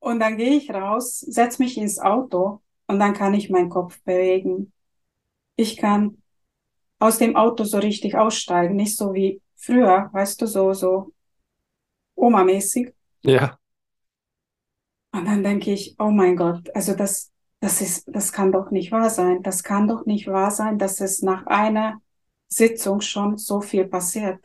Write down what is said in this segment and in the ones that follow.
Und dann gehe ich raus, setz mich ins Auto und dann kann ich meinen Kopf bewegen. Ich kann aus dem Auto so richtig aussteigen, nicht so wie früher, weißt du, so, so Oma-mäßig. Ja. Und dann denke ich, oh mein Gott, also das, das ist, das kann doch nicht wahr sein. Das kann doch nicht wahr sein, dass es nach einer Sitzung schon so viel passiert.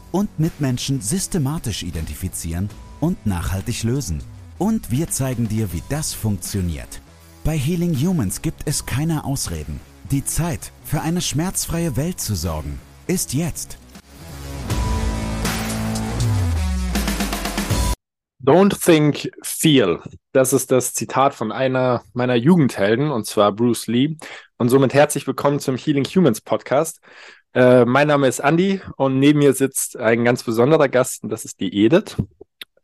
und Mitmenschen systematisch identifizieren und nachhaltig lösen. Und wir zeigen dir, wie das funktioniert. Bei Healing Humans gibt es keine Ausreden. Die Zeit, für eine schmerzfreie Welt zu sorgen, ist jetzt. Don't think, feel. Das ist das Zitat von einer meiner Jugendhelden, und zwar Bruce Lee. Und somit herzlich willkommen zum Healing Humans Podcast. Äh, mein Name ist Andy und neben mir sitzt ein ganz besonderer Gast und das ist die Edith.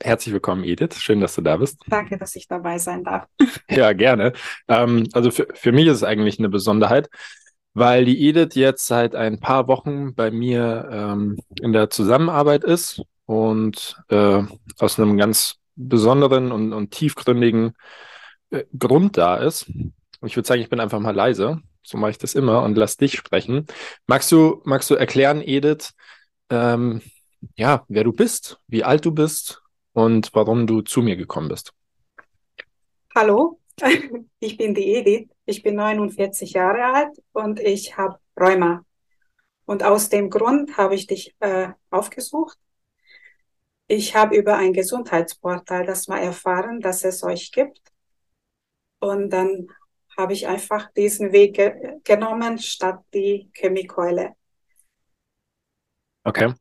Herzlich willkommen, Edith. Schön, dass du da bist. Danke, dass ich dabei sein darf. Ja, gerne. Ähm, also für, für mich ist es eigentlich eine Besonderheit, weil die Edith jetzt seit ein paar Wochen bei mir ähm, in der Zusammenarbeit ist und äh, aus einem ganz besonderen und, und tiefgründigen äh, Grund da ist. Ich würde sagen, ich bin einfach mal leise so mache ich das immer und lass dich sprechen. Magst du, magst du erklären, Edith, ähm, ja, wer du bist, wie alt du bist und warum du zu mir gekommen bist? Hallo, ich bin die Edith. Ich bin 49 Jahre alt und ich habe Rheuma. Und aus dem Grund habe ich dich äh, aufgesucht. Ich habe über ein Gesundheitsportal das mal erfahren, dass es euch gibt. Und dann habe ich einfach diesen Weg ge genommen statt die Chemikeule. Okay.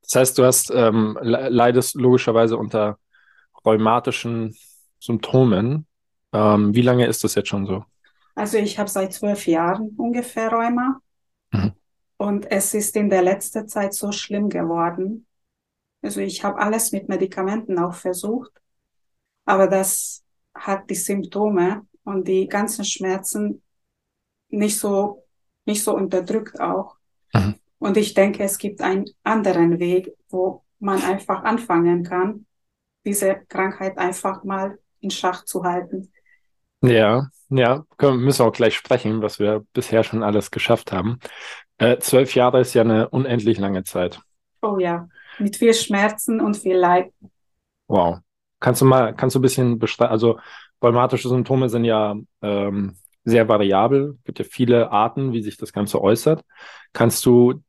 Das heißt, du hast ähm, leidest logischerweise unter rheumatischen Symptomen. Ähm, wie lange ist das jetzt schon so? Also ich habe seit zwölf Jahren ungefähr Rheuma. Mhm. Und es ist in der letzten Zeit so schlimm geworden. Also ich habe alles mit Medikamenten auch versucht, aber das hat die Symptome und die ganzen Schmerzen nicht so, nicht so unterdrückt auch. Mhm. Und ich denke, es gibt einen anderen Weg, wo man einfach anfangen kann, diese Krankheit einfach mal in Schach zu halten. Ja, ja, können, müssen wir auch gleich sprechen, was wir bisher schon alles geschafft haben. Äh, zwölf Jahre ist ja eine unendlich lange Zeit. Oh ja, mit viel Schmerzen und viel Leid. Wow. Kannst du mal, kannst du ein bisschen beschreiben, also Rheumatische Symptome sind ja ähm, sehr variabel. Es gibt ja viele Arten, wie sich das Ganze äußert. Kannst du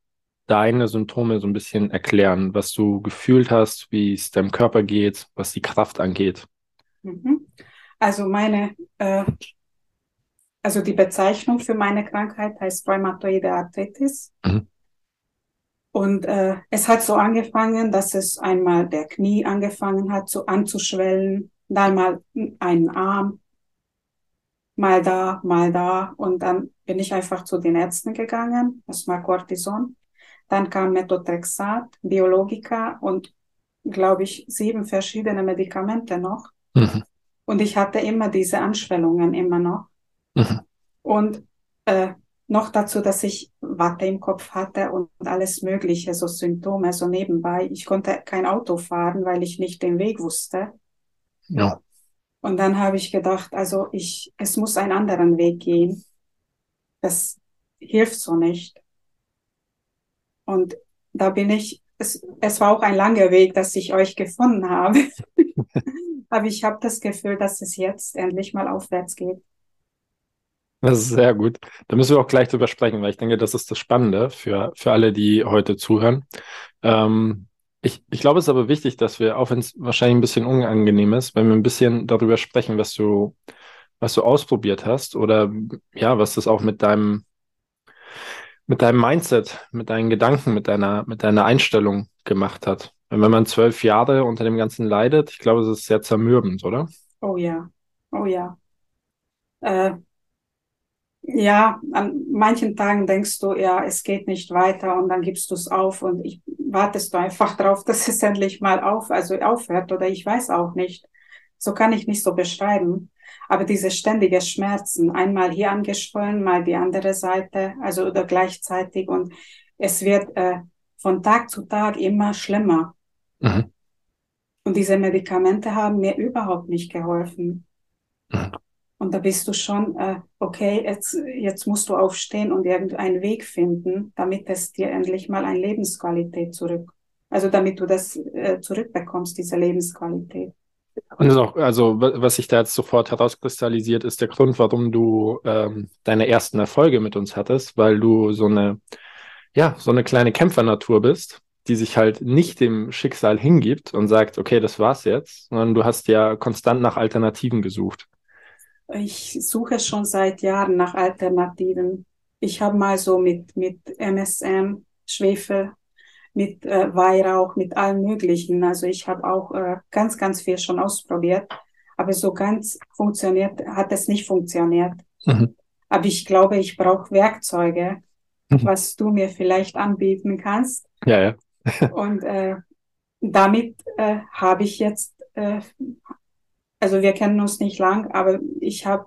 deine Symptome so ein bisschen erklären, was du gefühlt hast, wie es deinem Körper geht, was die Kraft angeht? Mhm. Also meine, äh, also die Bezeichnung für meine Krankheit heißt Rheumatoide Arthritis. Mhm. Und äh, es hat so angefangen, dass es einmal der Knie angefangen hat, so anzuschwellen dann mal einen Arm, mal da, mal da. Und dann bin ich einfach zu den Ärzten gegangen, erstmal Cortison. Dann kam Methotrexat, Biologika und, glaube ich, sieben verschiedene Medikamente noch. Mhm. Und ich hatte immer diese Anschwellungen immer noch. Mhm. Und äh, noch dazu, dass ich Watte im Kopf hatte und alles Mögliche, so Symptome, so nebenbei. Ich konnte kein Auto fahren, weil ich nicht den Weg wusste. Ja. Und dann habe ich gedacht, also ich, es muss einen anderen Weg gehen. Das hilft so nicht. Und da bin ich, es, es war auch ein langer Weg, dass ich euch gefunden habe. Aber ich habe das Gefühl, dass es jetzt endlich mal aufwärts geht. Das ist sehr gut. Da müssen wir auch gleich drüber sprechen, weil ich denke, das ist das Spannende für, für alle, die heute zuhören. Ähm, ich, ich glaube, es ist aber wichtig, dass wir, auch wenn es wahrscheinlich ein bisschen unangenehm ist, wenn wir ein bisschen darüber sprechen, was du, was du ausprobiert hast oder ja, was das auch mit deinem, mit deinem Mindset, mit deinen Gedanken, mit deiner, mit deiner Einstellung gemacht hat. wenn man zwölf Jahre unter dem Ganzen leidet, ich glaube, es ist sehr zermürbend, oder? Oh ja, oh ja. Äh, ja, an manchen Tagen denkst du, ja, es geht nicht weiter und dann gibst du es auf und ich wartest du einfach drauf, dass es endlich mal auf, also aufhört oder ich weiß auch nicht. So kann ich nicht so beschreiben. Aber diese ständige Schmerzen, einmal hier angeschwollen, mal die andere Seite, also oder gleichzeitig und es wird äh, von Tag zu Tag immer schlimmer. Mhm. Und diese Medikamente haben mir überhaupt nicht geholfen. Mhm. Und da bist du schon, äh, okay, jetzt, jetzt musst du aufstehen und irgendeinen Weg finden, damit es dir endlich mal eine Lebensqualität zurück, also damit du das äh, zurückbekommst, diese Lebensqualität. Und auch, also was sich da jetzt sofort herauskristallisiert, ist der Grund, warum du ähm, deine ersten Erfolge mit uns hattest, weil du so eine, ja, so eine kleine Kämpfernatur bist, die sich halt nicht dem Schicksal hingibt und sagt, okay, das war's jetzt, sondern du hast ja konstant nach Alternativen gesucht. Ich suche schon seit Jahren nach Alternativen. Ich habe mal so mit, mit MSM, Schwefel, mit äh, Weihrauch, mit allem Möglichen. Also ich habe auch äh, ganz, ganz viel schon ausprobiert. Aber so ganz funktioniert, hat es nicht funktioniert. Mhm. Aber ich glaube, ich brauche Werkzeuge, mhm. was du mir vielleicht anbieten kannst. Ja, ja. Und äh, damit äh, habe ich jetzt äh, also wir kennen uns nicht lang, aber ich habe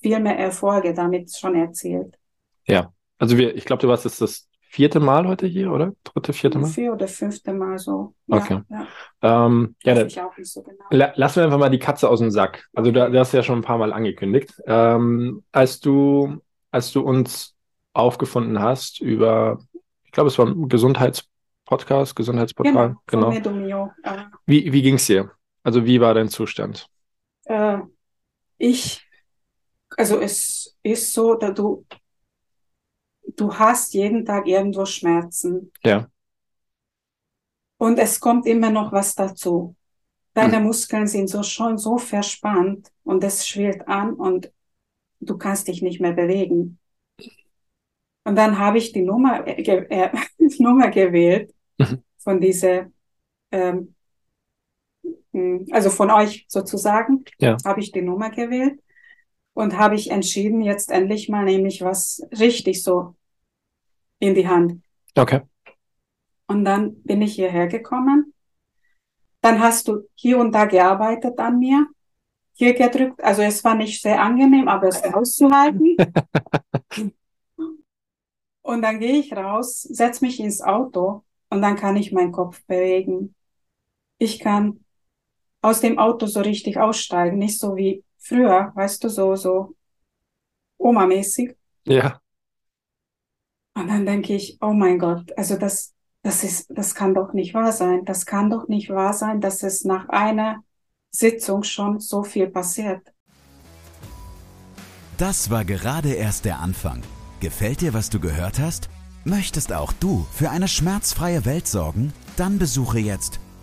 viel mehr Erfolge damit schon erzielt. Ja, also wir, ich glaube, du warst jetzt das vierte Mal heute hier, oder? Dritte, vierte Mal? Vier oder fünfte Mal so. Okay. Ja, ja. Ähm, ja dann, ich auch nicht so genau. La lassen wir einfach mal die Katze aus dem Sack. Also du, du hast ja schon ein paar Mal angekündigt. Ähm, als du, als du uns aufgefunden hast über, ich glaube, es war ein Gesundheitspodcast, Gesundheitsportal. Genau. genau. Wie, wie ging es dir? Also wie war dein Zustand? Äh, ich, also es ist so, dass du, du hast jeden Tag irgendwo Schmerzen. Ja. Und es kommt immer noch was dazu. Deine hm. Muskeln sind so schon so verspannt und es schwillt an und du kannst dich nicht mehr bewegen. Und dann habe ich die Nummer, äh, äh, Nummer gewählt mhm. von dieser ähm, hm, also von euch sozusagen, ja. habe ich die Nummer gewählt und habe ich entschieden, jetzt endlich mal nehme ich was richtig so in die Hand. Okay. Und dann bin ich hierher gekommen. Dann hast du hier und da gearbeitet an mir, hier gedrückt. Also es war nicht sehr angenehm, aber es auszuhalten. und dann gehe ich raus, setze mich ins Auto und dann kann ich meinen Kopf bewegen. Ich kann aus dem Auto so richtig aussteigen, nicht so wie früher, weißt du, so, so Oma-mäßig. Ja. Und dann denke ich, oh mein Gott, also das, das ist, das kann doch nicht wahr sein. Das kann doch nicht wahr sein, dass es nach einer Sitzung schon so viel passiert. Das war gerade erst der Anfang. Gefällt dir, was du gehört hast? Möchtest auch du für eine schmerzfreie Welt sorgen? Dann besuche jetzt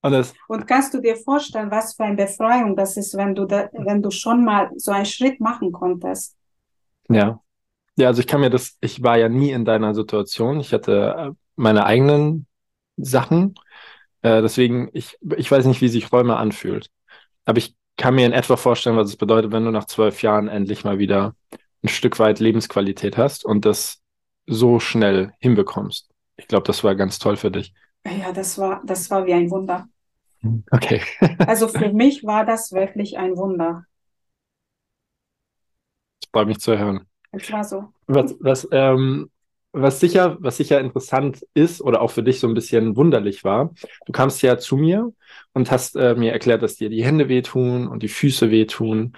Und, und kannst du dir vorstellen, was für eine Befreiung das ist, wenn du, da, wenn du schon mal so einen Schritt machen konntest? Ja. Ja, also ich kann mir das, ich war ja nie in deiner Situation. Ich hatte äh, meine eigenen Sachen. Äh, deswegen, ich, ich weiß nicht, wie sich Räume anfühlt. Aber ich kann mir in etwa vorstellen, was es bedeutet, wenn du nach zwölf Jahren endlich mal wieder ein Stück weit Lebensqualität hast und das so schnell hinbekommst. Ich glaube, das war ganz toll für dich. Ja, das war, das war wie ein Wunder. Okay. also für mich war das wirklich ein Wunder. Das freut mich zu hören. Es war so. Was, was, ähm, was, sicher, was sicher interessant ist oder auch für dich so ein bisschen wunderlich war, du kamst ja zu mir und hast äh, mir erklärt, dass dir die Hände wehtun und die Füße wehtun.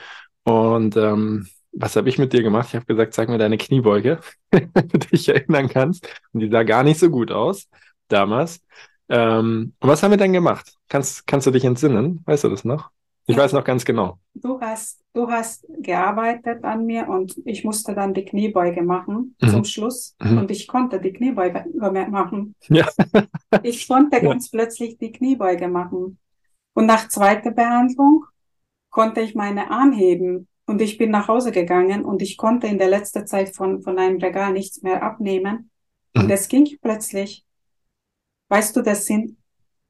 Und ähm, was habe ich mit dir gemacht? Ich habe gesagt, zeig mir deine Kniebeuge, wenn du dich erinnern kannst. Und die sah gar nicht so gut aus damals. Ähm, was haben wir denn gemacht? Kannst, kannst du dich entsinnen? Weißt du das noch? Ich weiß noch ganz genau. Du hast, du hast gearbeitet an mir und ich musste dann die Kniebeuge machen mhm. zum Schluss mhm. und ich konnte die Kniebeuge machen. Ja. ich konnte ganz plötzlich die Kniebeuge machen. Und nach zweiter Behandlung konnte ich meine Arm heben und ich bin nach Hause gegangen und ich konnte in der letzten Zeit von, von einem Regal nichts mehr abnehmen. Mhm. Und es ging plötzlich. Weißt du, das sind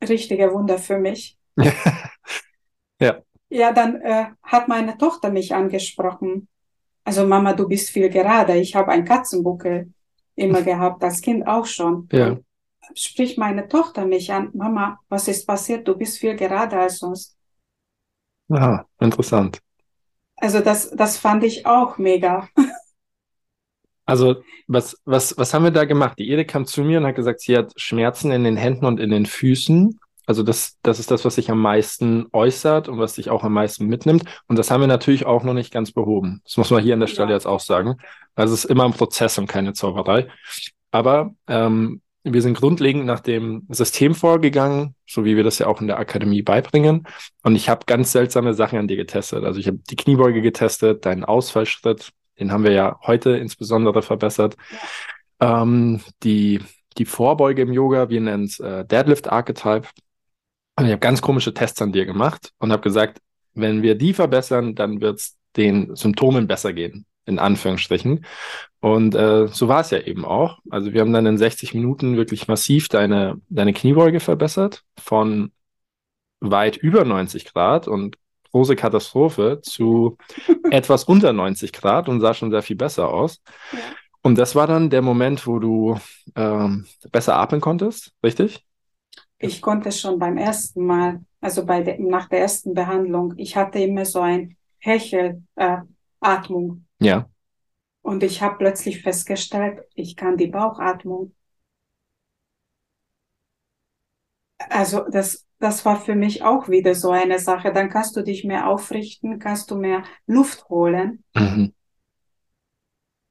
richtige Wunder für mich. ja. Ja, dann äh, hat meine Tochter mich angesprochen. Also Mama, du bist viel gerader. Ich habe einen Katzenbuckel immer gehabt, das Kind auch schon. Ja. Sprich meine Tochter mich an, Mama, was ist passiert? Du bist viel gerader als sonst. Aha, interessant. Also das, das fand ich auch mega. Also was, was, was haben wir da gemacht? Die Ede kam zu mir und hat gesagt, sie hat Schmerzen in den Händen und in den Füßen. Also das, das ist das, was sich am meisten äußert und was sich auch am meisten mitnimmt. Und das haben wir natürlich auch noch nicht ganz behoben. Das muss man hier an der Stelle ja. jetzt auch sagen. Also es ist immer ein Prozess und keine Zauberei. Aber ähm, wir sind grundlegend nach dem System vorgegangen, so wie wir das ja auch in der Akademie beibringen. Und ich habe ganz seltsame Sachen an dir getestet. Also ich habe die Kniebeuge getestet, deinen Ausfallschritt, den haben wir ja heute insbesondere verbessert. Ähm, die, die Vorbeuge im Yoga, wir nennen es äh, Deadlift Archetype. Und ich habe ganz komische Tests an dir gemacht und habe gesagt, wenn wir die verbessern, dann wird es den Symptomen besser gehen in Anführungsstrichen. Und äh, so war es ja eben auch. Also wir haben dann in 60 Minuten wirklich massiv deine, deine Kniebeuge verbessert von weit über 90 Grad und große Katastrophe zu etwas unter 90 Grad und sah schon sehr viel besser aus. Ja. Und das war dann der Moment, wo du ähm, besser atmen konntest, richtig? Ich konnte schon beim ersten Mal, also bei der, nach der ersten Behandlung, ich hatte immer so ein Hechelatmung. Äh, ja. Und ich habe plötzlich festgestellt, ich kann die Bauchatmung. Also das, das war für mich auch wieder so eine Sache. Dann kannst du dich mehr aufrichten, kannst du mehr Luft holen. Mhm.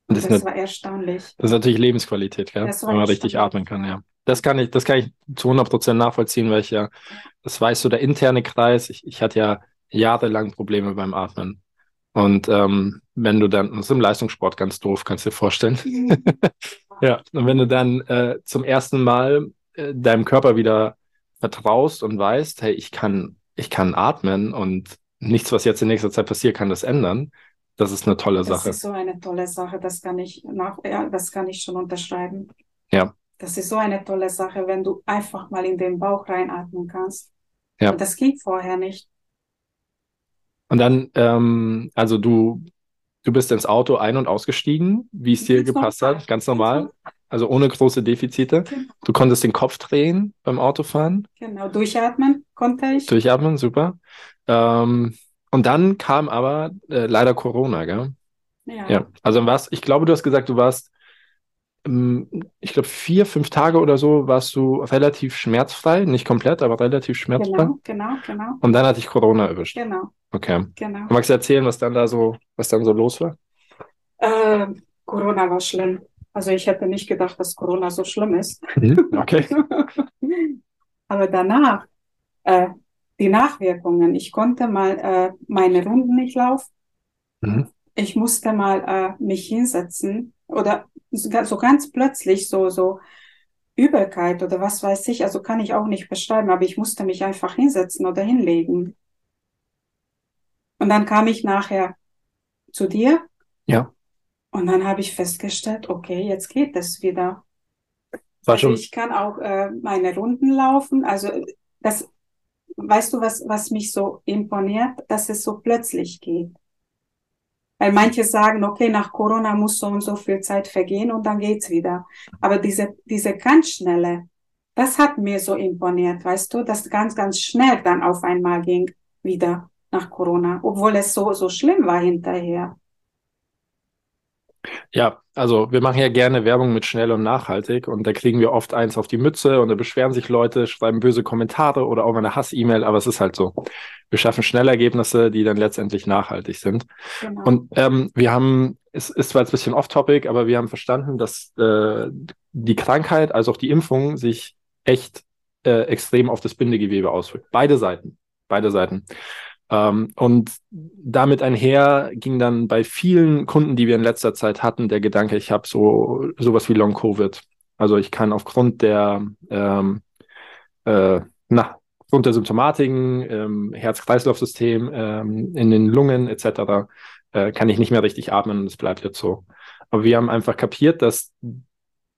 Das, das war erstaunlich. Das ist natürlich Lebensqualität, ja? wenn man richtig atmen kann, ja. Das kann ich, das kann ich zu 100 Prozent nachvollziehen, weil ich ja, das weiß so der interne Kreis. Ich, ich hatte ja jahrelang Probleme beim Atmen. Und ähm, wenn du dann, das ist im Leistungssport ganz doof, kannst du dir vorstellen. Mhm. ja, und wenn du dann äh, zum ersten Mal äh, deinem Körper wieder vertraust und weißt, hey, ich kann, ich kann atmen und nichts, was jetzt in nächster Zeit passiert, kann das ändern. Das ist eine tolle Sache. Das ist so eine tolle Sache, das kann ich nach, ja, das kann ich schon unterschreiben. Ja. Das ist so eine tolle Sache, wenn du einfach mal in den Bauch reinatmen kannst. Ja. Und das ging vorher nicht. Und dann, ähm, also du, du bist ins Auto ein- und ausgestiegen, wie es dir gepasst hat, ganz normal. Also ohne große Defizite. Genau. Du konntest den Kopf drehen beim Autofahren. Genau, durchatmen konnte ich. Durchatmen, super. Ähm, und dann kam aber äh, leider Corona, gell? Ja. ja. Also was, ich glaube, du hast gesagt, du warst ähm, ich glaube, vier, fünf Tage oder so warst du relativ schmerzfrei, nicht komplett, aber relativ schmerzfrei. Genau, genau, genau. Und dann hatte ich Corona erwischt. Genau. Okay. Genau. Magst du erzählen, was dann da so, was dann so los war? Äh, Corona war schlimm. Also ich hätte nicht gedacht, dass Corona so schlimm ist. Mhm, okay. aber danach, äh, die Nachwirkungen. Ich konnte mal äh, meine Runden nicht laufen. Mhm. Ich musste mal äh, mich hinsetzen oder so ganz plötzlich so, so Übelkeit oder was weiß ich, also kann ich auch nicht beschreiben, aber ich musste mich einfach hinsetzen oder hinlegen. Und dann kam ich nachher zu dir. Ja. Und dann habe ich festgestellt, okay, jetzt geht es wieder. War also ich kann auch äh, meine Runden laufen. Also das, weißt du, was, was mich so imponiert, dass es so plötzlich geht. Weil manche sagen, okay, nach Corona muss so und so viel Zeit vergehen und dann geht's wieder. Aber diese, diese ganz schnelle, das hat mir so imponiert, weißt du, dass ganz, ganz schnell dann auf einmal ging wieder nach Corona, obwohl es so, so schlimm war hinterher. Ja, also wir machen ja gerne Werbung mit schnell und nachhaltig und da kriegen wir oft eins auf die Mütze und da beschweren sich Leute, schreiben böse Kommentare oder auch mal eine Hass-E-Mail, aber es ist halt so. Wir schaffen schnelle Ergebnisse, die dann letztendlich nachhaltig sind. Genau. Und ähm, wir haben, es ist zwar jetzt ein bisschen off-topic, aber wir haben verstanden, dass äh, die Krankheit, also auch die Impfung sich echt äh, extrem auf das Bindegewebe auswirkt. Beide Seiten. Beide Seiten. Ähm, und damit einher ging dann bei vielen Kunden, die wir in letzter Zeit hatten, der Gedanke, ich habe so sowas wie Long Covid. Also ich kann aufgrund der ähm, äh, na, aufgrund der Symptomatiken, ähm, Herz-Kreislauf-System, ähm, in den Lungen etc., äh, kann ich nicht mehr richtig atmen und es bleibt jetzt so. Aber wir haben einfach kapiert, dass,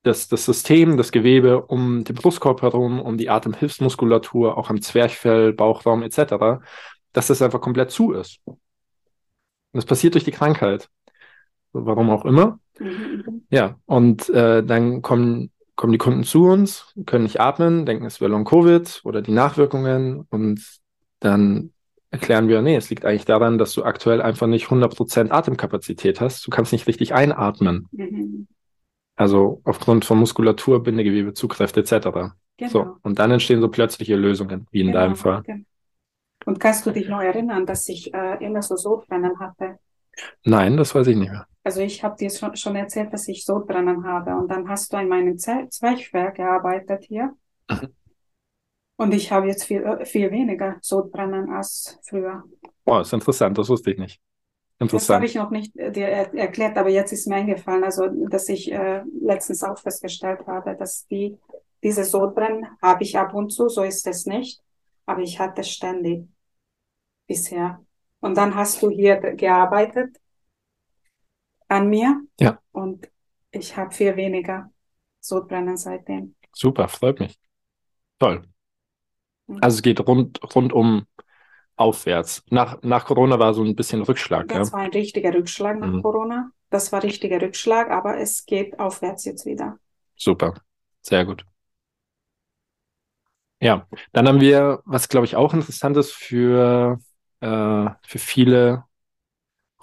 dass das System, das Gewebe um den Brustkorb herum, um die Atemhilfsmuskulatur, auch am Zwerchfell, Bauchraum etc., dass das einfach komplett zu ist. Und das passiert durch die Krankheit. Warum auch immer. Mhm. Ja, und äh, dann kommen, kommen die Kunden zu uns, können nicht atmen, denken, es wäre Long-Covid oder die Nachwirkungen und dann erklären wir, nee, es liegt eigentlich daran, dass du aktuell einfach nicht 100% Atemkapazität hast. Du kannst nicht richtig einatmen. Mhm. Also aufgrund von Muskulatur, Bindegewebe, Zugkräfte etc. Genau. So, und dann entstehen so plötzliche Lösungen, wie in genau. deinem Fall. Genau. Und kannst du dich noch erinnern, dass ich äh, immer so Sodbrennen hatte? Nein, das weiß ich nicht mehr. Also ich habe dir schon, schon erzählt, dass ich Sodbrennen habe. Und dann hast du in meinem Ze gearbeitet hier. Mhm. Und ich habe jetzt viel, viel weniger Sodbrennen als früher. Boah, ist interessant, das wusste ich nicht. Interessant. Das habe ich noch nicht äh, dir er erklärt, aber jetzt ist mir eingefallen, also dass ich äh, letztens auch festgestellt habe, dass die diese Sodbrennen habe ich ab und zu, so ist es nicht aber ich hatte ständig bisher. Und dann hast du hier gearbeitet an mir. Ja. Und ich habe viel weniger Sodbrennen seitdem. Super, freut mich. Toll. Also es geht rund, rundum aufwärts. Nach, nach Corona war so ein bisschen Rückschlag. Das ja? war ein richtiger Rückschlag nach mhm. Corona. Das war richtiger Rückschlag, aber es geht aufwärts jetzt wieder. Super, sehr gut. Ja, dann haben wir, was glaube ich auch interessant ist für, äh, für viele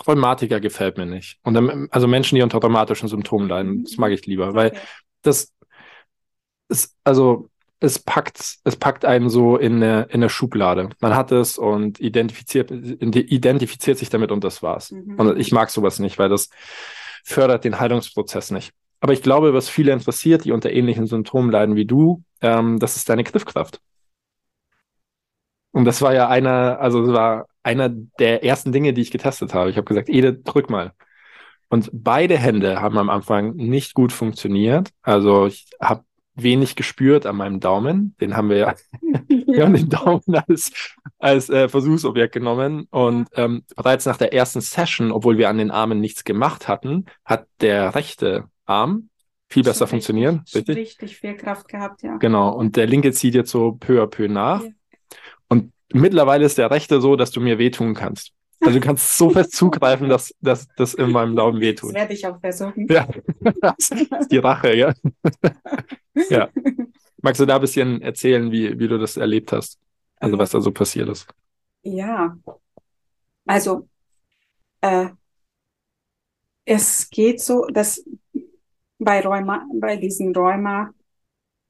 Rheumatiker gefällt mir nicht. Und dann, also Menschen, die unter rheumatischen Symptomen leiden, das mag ich lieber, weil das ist, also es packt, es packt einen so in eine, in eine Schublade. Man hat es und identifiziert, identifiziert sich damit und das war's. Mhm. Und ich mag sowas nicht, weil das fördert den Heilungsprozess nicht. Aber ich glaube, was viele interessiert, die unter ähnlichen Symptomen leiden wie du, ähm, das ist deine Griffkraft. Und das war ja einer, also das war einer der ersten Dinge, die ich getestet habe. Ich habe gesagt, Edith, drück mal. Und beide Hände haben am Anfang nicht gut funktioniert. Also ich habe wenig gespürt an meinem Daumen. Den haben wir ja, wir haben den Daumen als, als äh, Versuchsobjekt genommen. Und ähm, bereits nach der ersten Session, obwohl wir an den Armen nichts gemacht hatten, hat der rechte Arm viel besser richtig, funktionieren. Richtig? richtig viel Kraft gehabt, ja. Genau. Und der linke zieht jetzt so peu à peu nach. Ja. Und mittlerweile ist der rechte so, dass du mir wehtun kannst. Also du kannst so fest zugreifen, dass das in meinem Daumen wehtut. Das werde ich auch versuchen. Ja, das ist die Rache, ja. ja. Magst du da ein bisschen erzählen, wie, wie du das erlebt hast? Also was da so passiert ist? Ja, also äh, es geht so, dass bei Rheuma, bei diesen Rheuma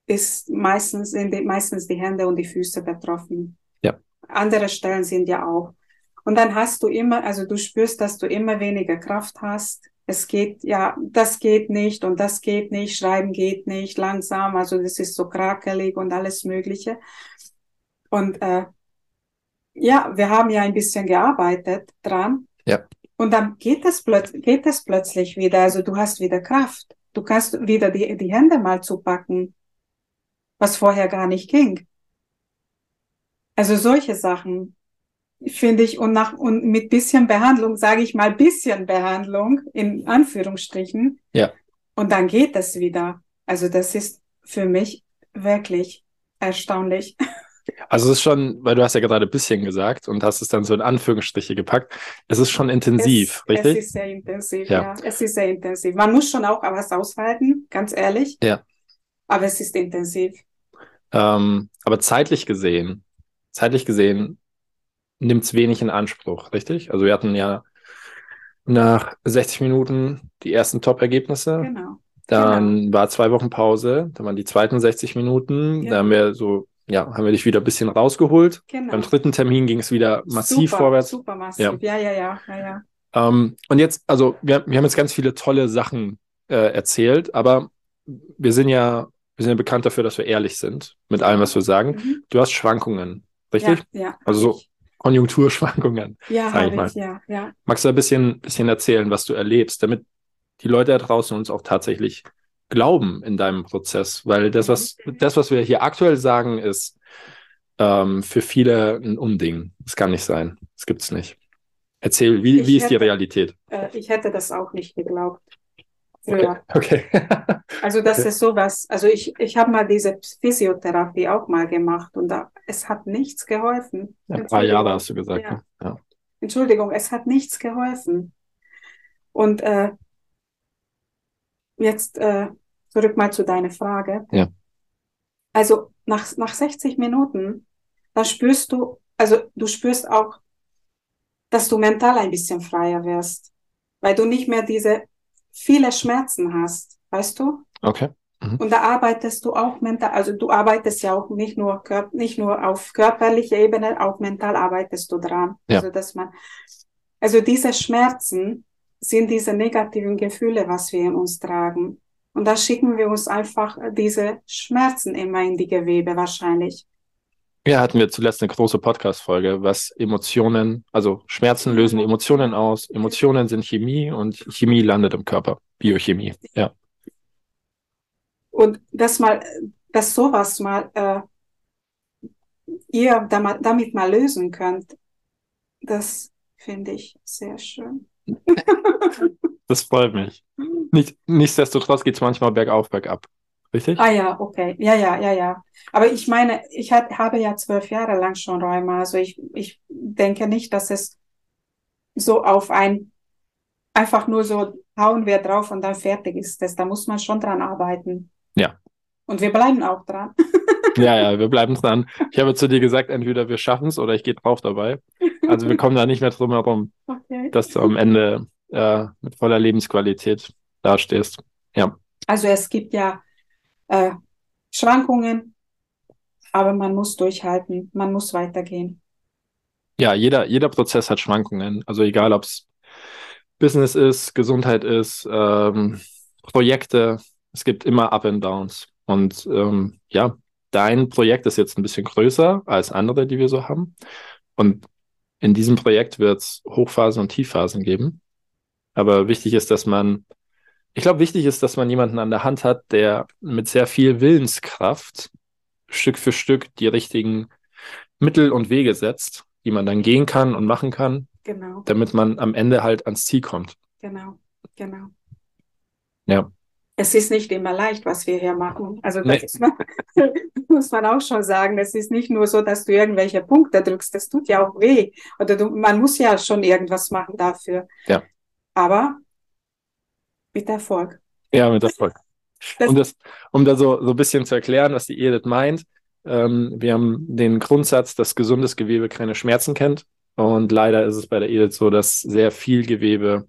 ist meistens, sind die, meistens die Hände und die Füße betroffen. Ja. Andere Stellen sind ja auch. Und dann hast du immer, also du spürst, dass du immer weniger Kraft hast. Es geht, ja, das geht nicht und das geht nicht, schreiben geht nicht, langsam, also das ist so krakelig und alles Mögliche. Und äh, ja, wir haben ja ein bisschen gearbeitet dran. Ja. Und dann geht es, plöt geht es plötzlich wieder, also du hast wieder Kraft. Du kannst wieder die, die Hände mal zupacken, was vorher gar nicht ging. Also solche Sachen finde ich und nach und mit bisschen Behandlung sage ich mal bisschen Behandlung in Anführungsstrichen. Ja. Und dann geht es wieder. Also das ist für mich wirklich erstaunlich. Also es ist schon, weil du hast ja gerade ein bisschen gesagt und hast es dann so in Anführungsstriche gepackt. Es ist schon intensiv, es, richtig? Es ist sehr intensiv, ja. ja. Es ist sehr intensiv. Man muss schon auch was aushalten, ganz ehrlich. Ja. Aber es ist intensiv. Ähm, aber zeitlich gesehen, zeitlich gesehen nimmt es wenig in Anspruch, richtig? Also wir hatten ja nach 60 Minuten die ersten Top-Ergebnisse. Genau. Dann genau. war zwei Wochen Pause, dann waren die zweiten 60 Minuten. Ja. Da haben wir so ja, haben wir dich wieder ein bisschen rausgeholt. Genau. Beim dritten Termin ging es wieder massiv super, vorwärts. Super massiv, ja, ja, ja, ja. ja. Ähm, und jetzt, also wir, wir haben jetzt ganz viele tolle Sachen äh, erzählt, aber wir sind ja wir sind ja bekannt dafür, dass wir ehrlich sind mit allem, was wir sagen. Mhm. Du hast Schwankungen, richtig? Ja, ja. Also so Konjunkturschwankungen. Ja, sag ich mal. Ich, ja, ja. Magst du ein bisschen, bisschen erzählen, was du erlebst, damit die Leute da draußen uns auch tatsächlich glauben in deinem Prozess? Weil das, was, mhm. das, was wir hier aktuell sagen, ist ähm, für viele ein Unding. Das kann nicht sein. Das gibt es nicht. Erzähl, wie, wie ist hätte, die Realität? Äh, ich hätte das auch nicht geglaubt. Früher. Okay. okay. also das okay. ist sowas. Also ich, ich habe mal diese Physiotherapie auch mal gemacht und da, es hat nichts geholfen. Ja, ein paar Jahre hast du gesagt. Ja. Ne? Ja. Entschuldigung, es hat nichts geholfen. Und äh, jetzt äh, zurück mal zu deiner Frage. Ja. Also nach, nach 60 Minuten, da spürst du, also du spürst auch, dass du mental ein bisschen freier wirst, weil du nicht mehr diese viele Schmerzen hast, weißt du? Okay. Mhm. Und da arbeitest du auch mental, also du arbeitest ja auch nicht nur, nicht nur auf körperlicher Ebene, auch mental arbeitest du dran. Ja. Also, dass man, also diese Schmerzen sind diese negativen Gefühle, was wir in uns tragen. Und da schicken wir uns einfach diese Schmerzen immer in die Gewebe wahrscheinlich. Ja, hatten wir zuletzt eine große Podcast-Folge, was Emotionen, also Schmerzen lösen Emotionen aus. Emotionen sind Chemie und Chemie landet im Körper. Biochemie, ja. Und dass mal, dass sowas mal äh, ihr damit mal lösen könnt, das finde ich sehr schön. das freut mich. Nicht, nichtsdestotrotz geht es manchmal bergauf, bergab. Richtig? Ah ja, okay. Ja, ja, ja, ja. Aber ich meine, ich hab, habe ja zwölf Jahre lang schon Rheuma. Also ich, ich denke nicht, dass es so auf ein, einfach nur so hauen wir drauf und dann fertig ist das. Da muss man schon dran arbeiten. Ja. Und wir bleiben auch dran. ja, ja, wir bleiben dran. Ich habe zu dir gesagt, entweder wir schaffen es oder ich gehe drauf dabei. Also wir kommen da nicht mehr drum herum, okay. dass du am Ende äh, mit voller Lebensqualität dastehst. Ja. Also es gibt ja äh, Schwankungen, aber man muss durchhalten, man muss weitergehen. Ja, jeder, jeder Prozess hat Schwankungen. Also egal, ob es Business ist, Gesundheit ist, ähm, Projekte, es gibt immer Up and Downs. Und ähm, ja, dein Projekt ist jetzt ein bisschen größer als andere, die wir so haben. Und in diesem Projekt wird es Hochphasen und Tiefphasen geben. Aber wichtig ist, dass man ich glaube, wichtig ist, dass man jemanden an der Hand hat, der mit sehr viel Willenskraft Stück für Stück die richtigen Mittel und Wege setzt, die man dann gehen kann und machen kann, genau. damit man am Ende halt ans Ziel kommt. Genau, genau. Ja. Es ist nicht immer leicht, was wir hier machen. Also das nee. man, muss man auch schon sagen. Es ist nicht nur so, dass du irgendwelche Punkte drückst. Das tut ja auch weh. Oder du, man muss ja schon irgendwas machen dafür. Ja. Aber mit Erfolg. Ja, mit Erfolg. um das, um da so, so ein bisschen zu erklären, was die Edith meint. Ähm, wir haben den Grundsatz, dass gesundes Gewebe keine Schmerzen kennt. Und leider ist es bei der Edith so, dass sehr viel Gewebe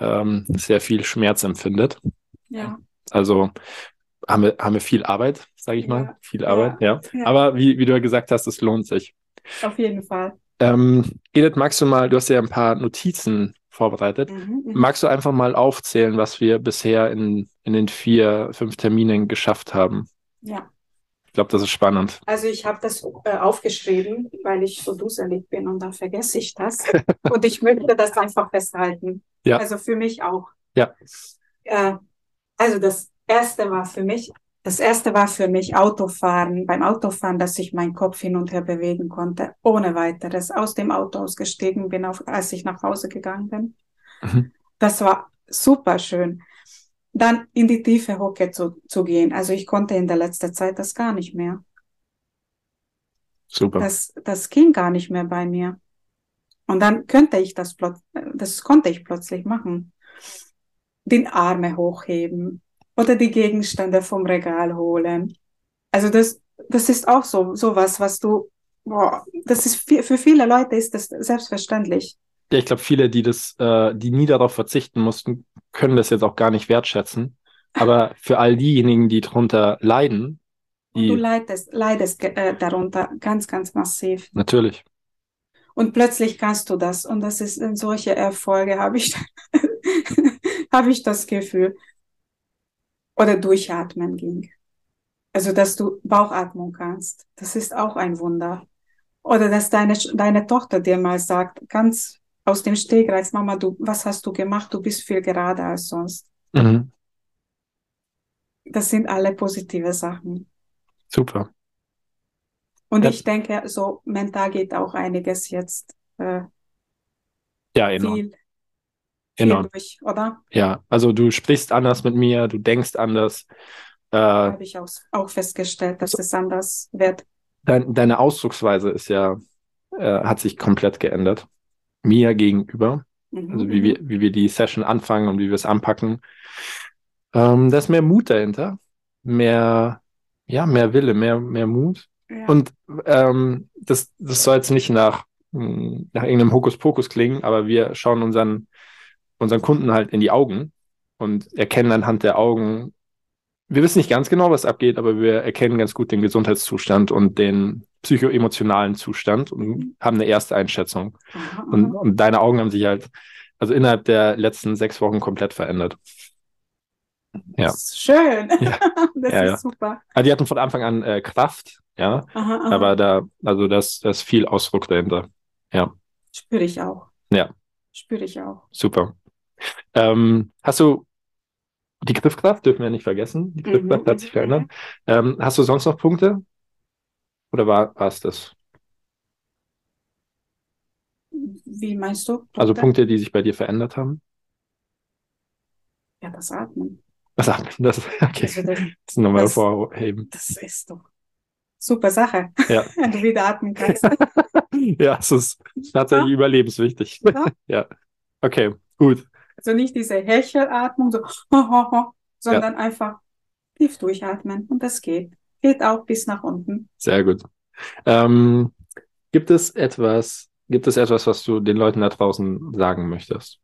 ähm, sehr viel Schmerz empfindet. Ja. Also haben wir, haben wir viel Arbeit, sage ich mal. Ja. Viel Arbeit, ja. ja. Aber wie, wie du ja gesagt hast, es lohnt sich. Auf jeden Fall. Ähm, Edith, magst du mal, du hast ja ein paar Notizen vorbereitet. Mhm, mhm, Magst du einfach mal aufzählen, was wir bisher in, in den vier, fünf Terminen geschafft haben? Ja. Ich glaube, das ist spannend. Also ich habe das äh, aufgeschrieben, weil ich so duselig bin und dann vergesse ich das. und ich möchte das einfach festhalten. Ja. Also für mich auch. Ja. Äh, also das erste war für mich, das erste war für mich Autofahren. Beim Autofahren, dass ich meinen Kopf hin und her bewegen konnte, ohne weiteres. Aus dem Auto ausgestiegen bin, auf, als ich nach Hause gegangen bin. Mhm. Das war super schön. Dann in die tiefe Hocke zu, zu gehen. Also ich konnte in der letzten Zeit das gar nicht mehr. Super. Das, das ging gar nicht mehr bei mir. Und dann könnte ich das, das konnte ich plötzlich machen. Den Arme hochheben, oder die Gegenstände vom Regal holen. Also das, das ist auch so, sowas, was du, boah, das ist für viele Leute ist das selbstverständlich. Ja, ich glaube, viele, die das, äh, die nie darauf verzichten mussten, können das jetzt auch gar nicht wertschätzen. Aber für all diejenigen, die darunter leiden, die du leidest, leidest äh, darunter ganz, ganz massiv. Natürlich. Und plötzlich kannst du das. Und das ist in solche Erfolge, habe ich, habe ich das Gefühl oder durchatmen ging. Also, dass du Bauchatmung kannst. Das ist auch ein Wunder. Oder dass deine, deine Tochter dir mal sagt, ganz aus dem Stegreif, Mama, du, was hast du gemacht? Du bist viel gerader als sonst. Mhm. Das sind alle positive Sachen. Super. Und ja. ich denke, so mental geht auch einiges jetzt. Äh, ja, enorm. Viel, enorm. Durch, oder? Ja, also du sprichst anders mit mir, du denkst anders. Äh, Habe ich auch, auch festgestellt, dass so, es anders wird. Dein, deine Ausdrucksweise ist ja, äh, hat sich komplett geändert. Mir gegenüber. Mhm. Also wie wir, wie wir die Session anfangen und wie wir es anpacken. Ähm, da ist mehr Mut dahinter. Mehr, ja, mehr Wille, mehr, mehr Mut. Ja. Und ähm, das, das soll jetzt nicht nach, hm, nach irgendeinem Hokuspokus klingen, aber wir schauen unseren, unseren Kunden halt in die Augen und erkennen anhand der Augen, wir wissen nicht ganz genau, was abgeht, aber wir erkennen ganz gut den Gesundheitszustand und den psychoemotionalen Zustand und haben eine erste Einschätzung. Und, und deine Augen haben sich halt, also innerhalb der letzten sechs Wochen komplett verändert. Ja. Das ist schön. Ja. das ja, ist ja. super. Also die hatten von Anfang an äh, Kraft, ja. Aha, aha. Aber da, also das, das ist viel Ausdruck dahinter. Ja. Spüre ich auch. Ja. Spüre ich auch. Super. Ähm, hast du die Griffkraft dürfen wir nicht vergessen. Die Griffkraft mhm. hat sich verändert. Ähm, hast du sonst noch Punkte? Oder war es das? Wie meinst du? Punkte? Also Punkte, die sich bei dir verändert haben? Ja, das Atmen. Das Atmen, das, okay. Also das, das nochmal hervorheben. Das ist doch super Sache, ja. wenn du wieder atmen kannst. ja, es ist tatsächlich ja. überlebenswichtig. Ja. ja. Okay, gut. Also nicht diese Hechelatmung, so, sondern ja. einfach tief durchatmen und das geht. Geht auch bis nach unten. Sehr gut. Ähm, gibt es etwas, gibt es etwas, was du den Leuten da draußen sagen möchtest?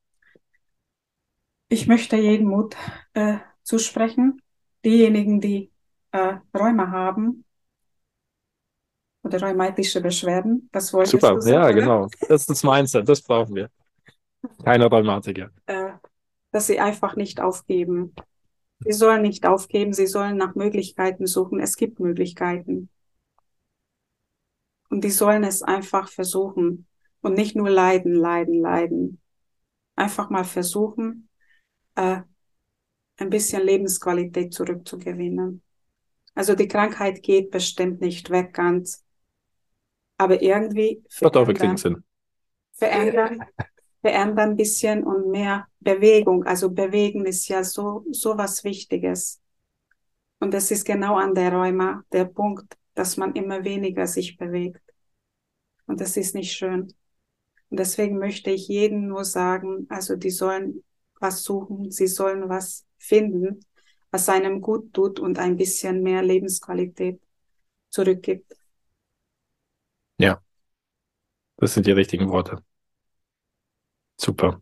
Ich möchte jeden Mut äh, zusprechen. Diejenigen, die äh, Rheuma haben oder rheumatische Beschwerden, das wollte Super, du sagen, ja, oder? genau. Das ist das Mindset, das brauchen wir. Keine Rheumatiker. Äh, dass sie einfach nicht aufgeben. Sie sollen nicht aufgeben, sie sollen nach Möglichkeiten suchen. Es gibt Möglichkeiten. Und die sollen es einfach versuchen und nicht nur leiden, leiden, leiden. Einfach mal versuchen, äh, ein bisschen Lebensqualität zurückzugewinnen. Also die Krankheit geht bestimmt nicht weg ganz, aber irgendwie verändern, verändern, verändern ein bisschen und mehr Bewegung. Also bewegen ist ja so, so was Wichtiges. Und das ist genau an der Rheuma der Punkt, dass man immer weniger sich bewegt. Und das ist nicht schön. Und deswegen möchte ich jedem nur sagen, also die sollen was suchen, sie sollen was finden, was einem gut tut und ein bisschen mehr Lebensqualität zurückgibt. Ja, das sind die richtigen Worte. Super.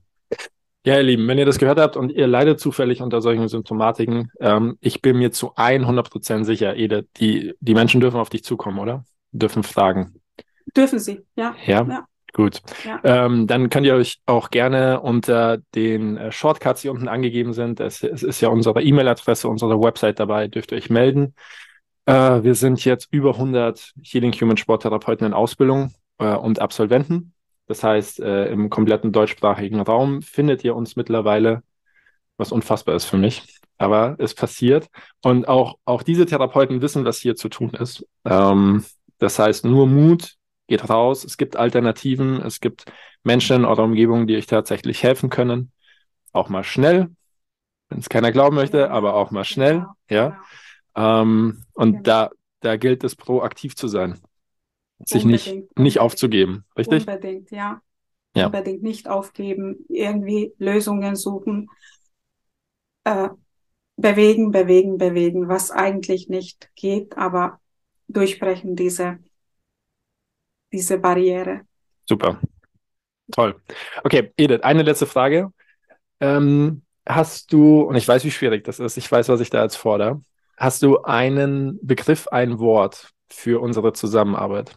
Ja, ihr Lieben, wenn ihr das gehört habt und ihr leidet zufällig unter solchen Symptomatiken, ähm, ich bin mir zu 100% sicher, Ede, die, die Menschen dürfen auf dich zukommen, oder? Dürfen fragen. Dürfen sie, ja. Ja, ja. gut. Ja. Ähm, dann könnt ihr euch auch gerne unter den äh, Shortcuts, die unten angegeben sind, es, es ist ja unsere E-Mail-Adresse, unsere Website dabei, dürft ihr euch melden. Äh, wir sind jetzt über 100 Healing Human Sporttherapeuten in Ausbildung äh, und Absolventen. Das heißt, äh, im kompletten deutschsprachigen Raum findet ihr uns mittlerweile, was unfassbar ist für mich. Aber es passiert. Und auch, auch diese Therapeuten wissen, was hier zu tun ist. Ähm, das heißt, nur Mut, geht raus. Es gibt Alternativen. Es gibt Menschen in eurer Umgebung, die euch tatsächlich helfen können. Auch mal schnell, wenn es keiner glauben möchte, aber auch mal schnell. Genau, ja. Genau. Ähm, und genau. da, da gilt es, proaktiv zu sein sich nicht, nicht aufzugeben, richtig? Unbedingt, ja. ja. Unbedingt nicht aufgeben, irgendwie Lösungen suchen, äh, bewegen, bewegen, bewegen, was eigentlich nicht geht, aber durchbrechen diese, diese Barriere. Super. Toll. Okay, Edith, eine letzte Frage. Ähm, hast du, und ich weiß, wie schwierig das ist, ich weiß, was ich da jetzt fordere, hast du einen Begriff, ein Wort für unsere Zusammenarbeit?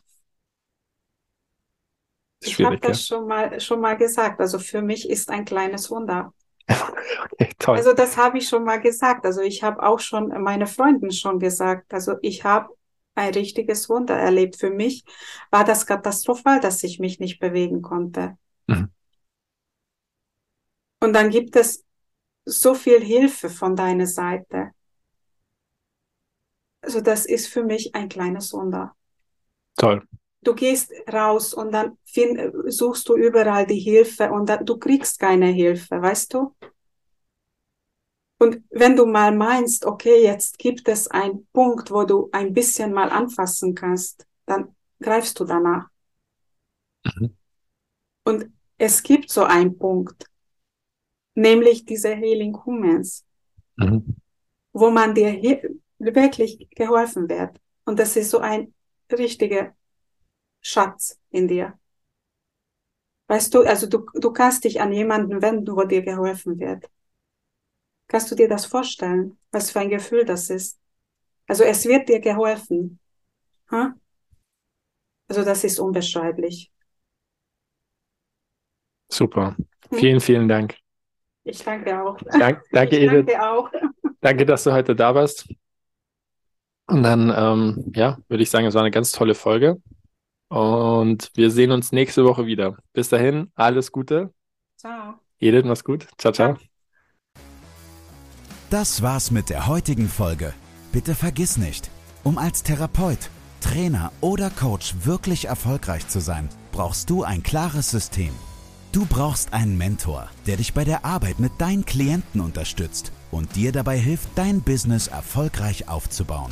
Ich habe das schon mal, schon mal gesagt. Also für mich ist ein kleines Wunder. okay, toll. Also das habe ich schon mal gesagt. Also ich habe auch schon meine Freunden schon gesagt. Also ich habe ein richtiges Wunder erlebt. Für mich war das katastrophal, dass ich mich nicht bewegen konnte. Mhm. Und dann gibt es so viel Hilfe von deiner Seite. Also das ist für mich ein kleines Wunder. Toll. Du gehst raus und dann find, suchst du überall die Hilfe und dann, du kriegst keine Hilfe, weißt du? Und wenn du mal meinst, okay, jetzt gibt es einen Punkt, wo du ein bisschen mal anfassen kannst, dann greifst du danach. Mhm. Und es gibt so einen Punkt, nämlich diese Healing Humans, mhm. wo man dir wirklich geholfen wird. Und das ist so ein richtiger Schatz in dir. Weißt du, also du, du kannst dich an jemanden wenden, wo dir geholfen wird. Kannst du dir das vorstellen, was für ein Gefühl das ist? Also es wird dir geholfen. Ha? Also das ist unbeschreiblich. Super. Hm? Vielen, vielen Dank. Ich danke auch. Dank, danke, ich Edith. Danke auch. Danke, dass du heute da warst. Und dann, ähm, ja, würde ich sagen, es war eine ganz tolle Folge. Und wir sehen uns nächste Woche wieder. Bis dahin, alles Gute. Ciao. Edith, mach's gut. Ciao, ciao. Das war's mit der heutigen Folge. Bitte vergiss nicht, um als Therapeut, Trainer oder Coach wirklich erfolgreich zu sein, brauchst du ein klares System. Du brauchst einen Mentor, der dich bei der Arbeit mit deinen Klienten unterstützt und dir dabei hilft, dein Business erfolgreich aufzubauen.